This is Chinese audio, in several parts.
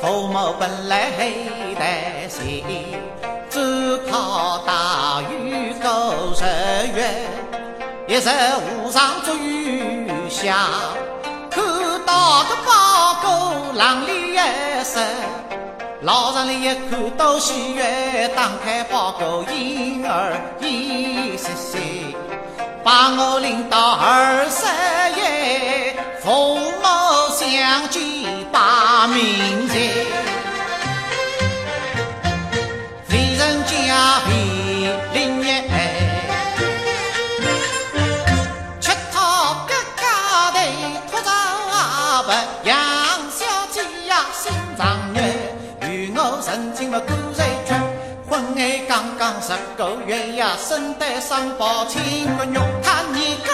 父母本来很担心，只靠大雨够十月，一日和尚做雨下，看到个包狗浪里一声，老上来一看都喜悦，打开包狗婴儿一岁岁，把我领到二十名节，为人家为邻业，吃讨个家头拖着阿伯，杨小姐呀心肠软，与我曾经了过日圈。婚爱刚刚十个月呀，生得双胞亲个肉，他年家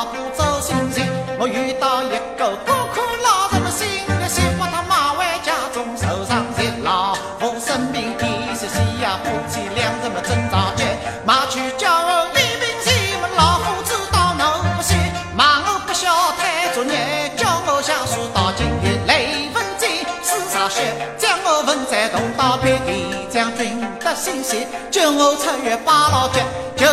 码头老婆走心情，我遇到一个孤苦老人的心里喜欢他妈为家中受伤些，老婆生病一些些呀，夫妻两人么真着急，马去叫我一并去，我老夫知道侬不行，骂我不孝太作孽，叫我下树到今日泪分金，是啥血？将我问在同到配地将军得心喜，救我出狱八老节，就